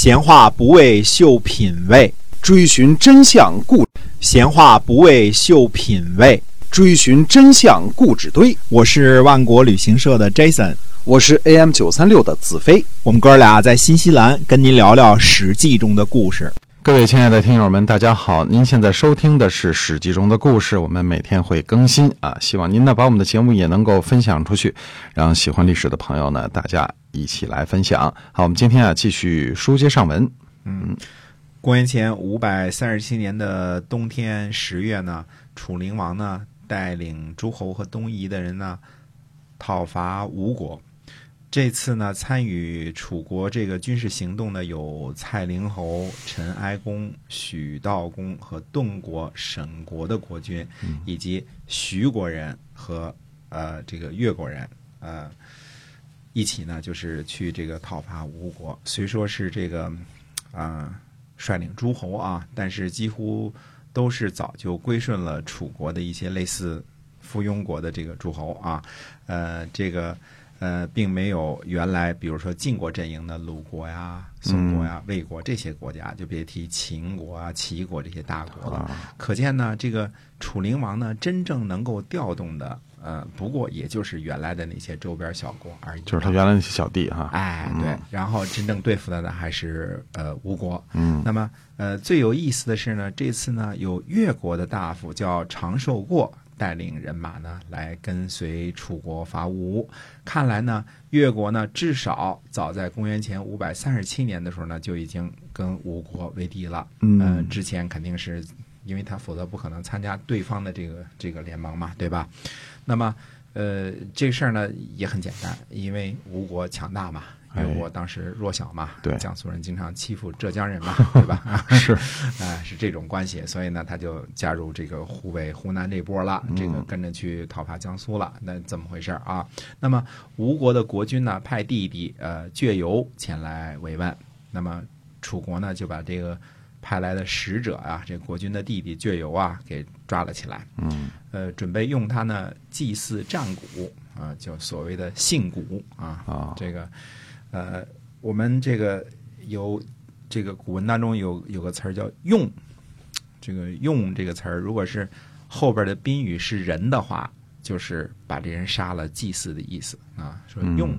闲话不为秀品味，追寻真相故闲话不为秀品味。追寻真相故纸堆。我是万国旅行社的 Jason，我是 AM 九三六的子飞。我们哥俩在新西兰跟您聊聊《史记》中的故事。各位亲爱的听友们，大家好！您现在收听的是《史记》中的故事，我们每天会更新啊，希望您呢把我们的节目也能够分享出去，让喜欢历史的朋友呢大家一起来分享。好，我们今天啊继续书接上文。嗯，公元前五百三十七年的冬天十月呢，楚灵王呢带领诸侯和东夷的人呢讨伐吴国。这次呢，参与楚国这个军事行动的有蔡灵侯、陈哀公、许道公和顿国、沈国的国君，以及徐国人和呃这个越国人，呃一起呢，就是去这个讨伐吴国。虽说是这个啊率领诸侯啊，但是几乎都是早就归顺了楚国的一些类似附庸国的这个诸侯啊，呃这个。呃，并没有原来比如说晋国阵营的鲁国呀、宋国呀、魏国这些国家，就别提秦国啊、齐国这些大国了。可见呢，这个楚灵王呢，真正能够调动的，呃，不过也就是原来的那些周边小国而已。就是他原来那些小弟哈。哎，对。然后真正对付的呢，还是呃吴国。嗯。那么呃，最有意思的是呢，这次呢，有越国的大夫叫长寿过。带领人马呢，来跟随楚国伐吴。看来呢，越国呢，至少早在公元前五百三十七年的时候呢，就已经跟吴国为敌了。嗯，之前肯定是因为他否则不可能参加对方的这个这个联盟嘛，对吧？那么，呃，这事儿呢也很简单，因为吴国强大嘛。因为我当时弱小嘛，对，江苏人经常欺负浙江人嘛，对吧？是，哎，是这种关系，所以呢，他就加入这个湖北、湖南这波了，这个跟着去讨伐江苏了。那怎么回事啊？那么吴国的国君呢，派弟弟呃倔游前来慰问。那么楚国呢，就把这个派来的使者啊，这国君的弟弟倔游啊，给抓了起来。嗯，呃，准备用他呢祭祀战鼓啊，就所谓的信鼓啊。啊，这个。呃，我们这个有这个古文当中有有个词儿叫“用”，这个“用”这个词儿，如果是后边的宾语是人的话，就是把这人杀了祭祀的意思啊。说用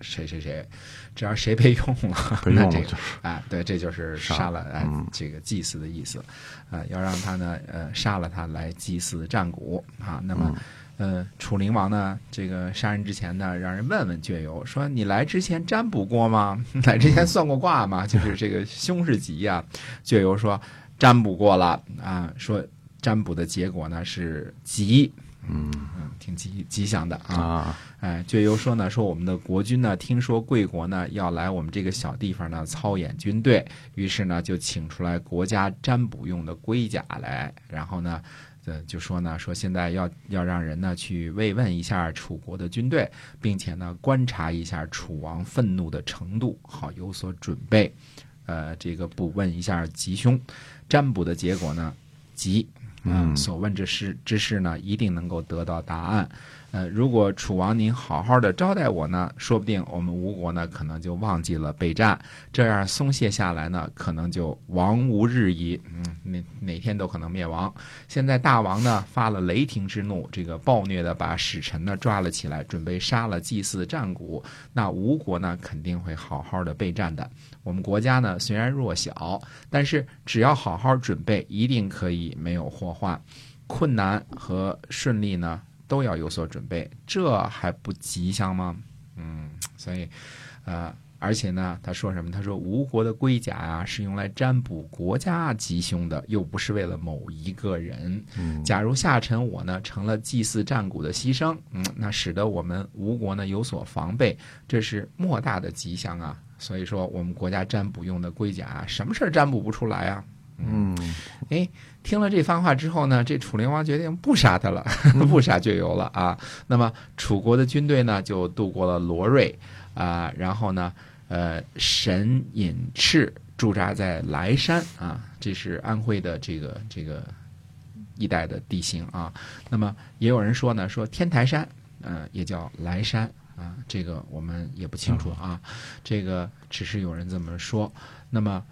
谁谁谁，只要谁被用了，那这个啊，对，这就是杀了哎，这个祭祀的意思啊，要让他呢呃杀了他来祭祀战鼓啊，那么。呃，楚灵王呢，这个杀人之前呢，让人问问倔游，说你来之前占卜过吗？来之前算过卦吗？就是这个凶是吉呀。倔游说占卜过了啊，说占卜的结果呢是吉，嗯嗯，挺吉吉祥的啊。哎，就由说呢，说我们的国君呢，听说贵国呢要来我们这个小地方呢操演军队，于是呢就请出来国家占卜用的龟甲来，然后呢。呃，就说呢，说现在要要让人呢去慰问一下楚国的军队，并且呢观察一下楚王愤怒的程度，好有所准备。呃，这个卜问一下吉凶，占卜的结果呢吉，嗯，所问之事之事呢一定能够得到答案。呃，如果楚王您好好的招待我呢，说不定我们吴国呢可能就忘记了备战，这样松懈下来呢，可能就亡无日矣。嗯，哪哪天都可能灭亡。现在大王呢发了雷霆之怒，这个暴虐的把使臣呢抓了起来，准备杀了祭祀战鼓。那吴国呢肯定会好好的备战的。我们国家呢虽然弱小，但是只要好好准备，一定可以没有祸患。困难和顺利呢？都要有所准备，这还不吉祥吗？嗯，所以，呃，而且呢，他说什么？他说吴国的龟甲啊，是用来占卜国家吉凶的，又不是为了某一个人。嗯假如下臣我呢成了祭祀战鼓的牺牲，嗯，那使得我们吴国呢有所防备，这是莫大的吉祥啊。所以说，我们国家占卜用的龟甲啊，什么事儿占卜不出来啊？嗯，哎，听了这番话之后呢，这楚灵王决定不杀他了，不杀倔游了啊。那么楚国的军队呢，就渡过了罗瑞啊，然后呢，呃，神隐赤驻扎在莱山啊，这是安徽的这个这个一带的地形啊。那么也有人说呢，说天台山，嗯，也叫莱山啊，这个我们也不清楚啊，这个只是有人这么说。那么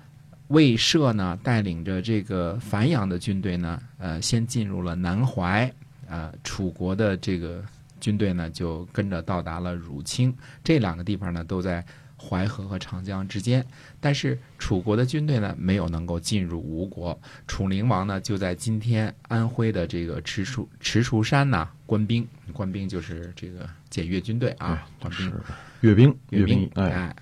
魏涉呢，带领着这个繁阳的军队呢，呃，先进入了南淮，呃，楚国的这个军队呢，就跟着到达了汝清这两个地方呢，都在淮河和长江之间。但是楚国的军队呢，没有能够进入吴国。楚灵王呢，就在今天安徽的这个池楚池楚山呢，官兵，官兵就是这个检阅军队啊，官兵。阅兵，阅兵，哎，哎。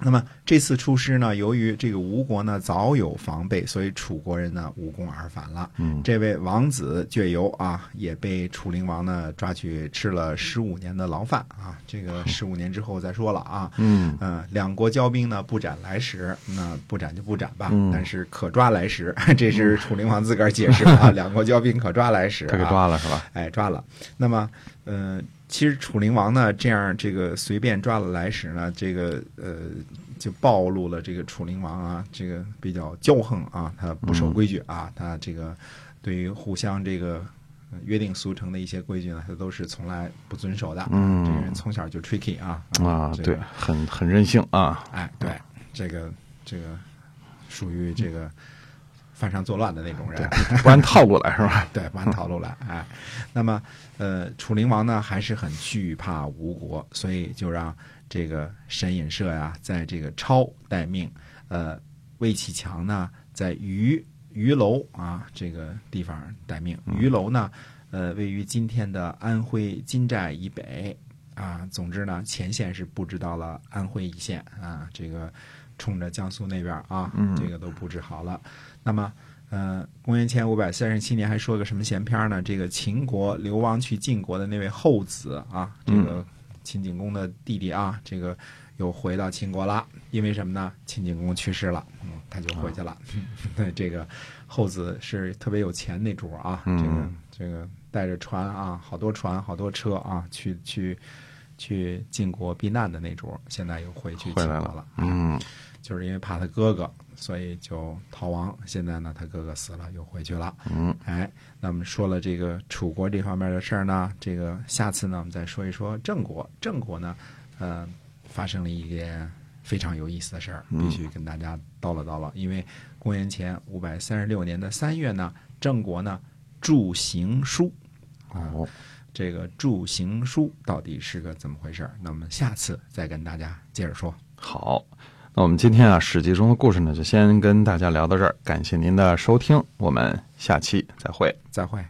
那么这次出师呢，由于这个吴国呢早有防备，所以楚国人呢无功而返了。嗯，这位王子倔由啊，也被楚灵王呢抓去吃了十五年的牢饭啊。这个十五年之后再说了啊。嗯嗯，两国交兵呢不斩来使，那不斩就不斩吧。嗯但是可抓来使，这是楚灵王自个儿解释的啊。两国交兵可抓来使、啊，这给抓了是吧？哎，抓了。那么，呃，其实楚灵王呢，这样这个随便抓了来使呢，这个呃，就暴露了这个楚灵王啊，这个比较骄横啊，他不守规矩啊，他这个对于互相这个呃约定俗成的一些规矩呢，他都是从来不遵守的。嗯这个人从小就 tricky 啊啊，这个对，很很任性啊。哎，对，这个这个属于这个犯上作乱的那种人。不按套路来是吧？对，不按套路来。哎，那么呃，楚灵王呢还是很惧怕吴国，所以就让这个沈尹社呀，在这个超待命，呃，魏启强呢在虞虞楼啊这个地方待命。虞楼呢，呃，位于今天的安徽金寨以北啊。总之呢，前线是布置到了安徽一线啊，这个冲着江苏那边啊，这个都布置好了。那么。呃，公元前五百三十七年还说个什么闲篇呢？这个秦国流亡去晋国的那位后子啊，这个秦景公的弟弟啊，这个又回到秦国了。因为什么呢？秦景公去世了，嗯，他就回去了。对，这个后子是特别有钱那主啊，这个这个带着船啊，好多船，好多车啊，去去去晋国避难的那主，现在又回去秦国回来了。嗯，就是因为怕他哥哥，所以就逃亡。现在呢，他哥哥死了，又回去了。嗯，哎，那么说了这个楚国这方面的事儿呢，这个下次呢，我们再说一说郑国。郑国呢，呃，发生了一件非常有意思的事儿，必须跟大家叨唠叨唠。因为公元前五百三十六年的三月呢，郑国呢铸行书。哦，这个铸行书到底是个怎么回事儿？那我们下次再跟大家接着说。好。那我们今天啊，《史记》中的故事呢，就先跟大家聊到这儿。感谢您的收听，我们下期再会。再会。